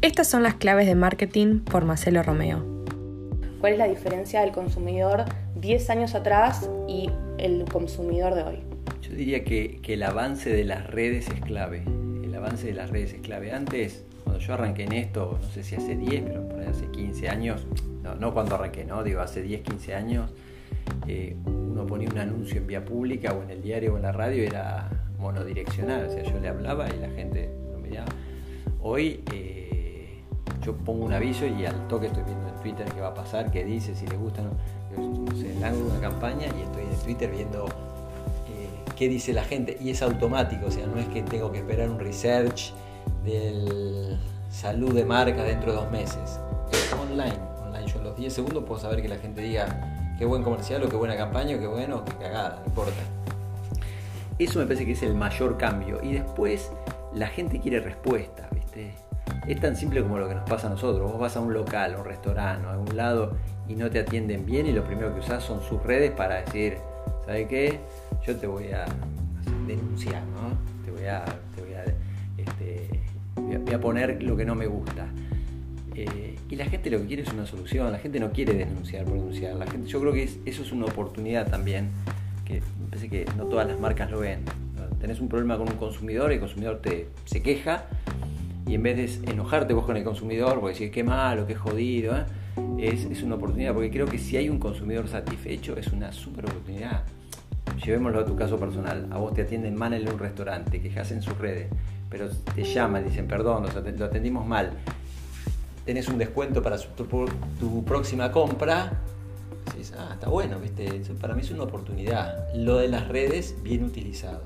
Estas son las claves de marketing por Marcelo Romeo. ¿Cuál es la diferencia del consumidor 10 años atrás y el consumidor de hoy? Yo diría que, el avance de las redes es clave. El avance de las redes es clave. Antes, cuando yo arranqué en esto, no sé si hace 10, pero por hace 15 años, no, cuando arranqué, no, digo hace 10, 15 años, eh, uno ponía un anuncio en vía pública o en el diario o en la radio, era monodireccional, o sea, yo le hablaba y la gente lo miraba. Hoy eh, yo pongo un aviso y al toque estoy viendo en Twitter qué va a pasar, qué dice, si le gusta, no, no sé, una campaña y estoy en Twitter viendo eh, qué dice la gente. Y es automático, o sea, no es que tengo que esperar un research del salud de marca dentro de dos meses, es online, online, yo en los 10 segundos puedo saber que la gente diga qué buen comercial o qué buena campaña o qué bueno o qué cagada, no importa. Eso me parece que es el mayor cambio. Y después la gente quiere respuesta, ¿viste? Es tan simple como lo que nos pasa a nosotros. Vos vas a un local, a un restaurante, a algún lado y no te atienden bien y lo primero que usás son sus redes para decir, ¿sabe qué? Yo te voy a denunciar, ¿no? Te voy a, este, voy a, poner lo que no me gusta. Eh, y la gente lo que quiere es una solución, la gente no quiere denunciar por denunciar. La gente, yo creo que eso es una oportunidad también, que me parece que no todas las marcas lo ven. Tenés un problema con un consumidor el consumidor te, se queja y en vez de enojarte vos con el consumidor, porque decir qué malo, qué jodido, ¿eh? es, una oportunidad, porque creo que si hay un consumidor satisfecho es una super oportunidad. Llevémoslo a tu caso personal, a vos te atienden mal en un restaurante, te quejas en sus redes, pero te llaman, dicen perdón, lo atendimos mal, tenés un descuento para tu, próxima compra, ah, está bueno, ¿viste? para mí es una oportunidad. Lo de las redes bien utilizado.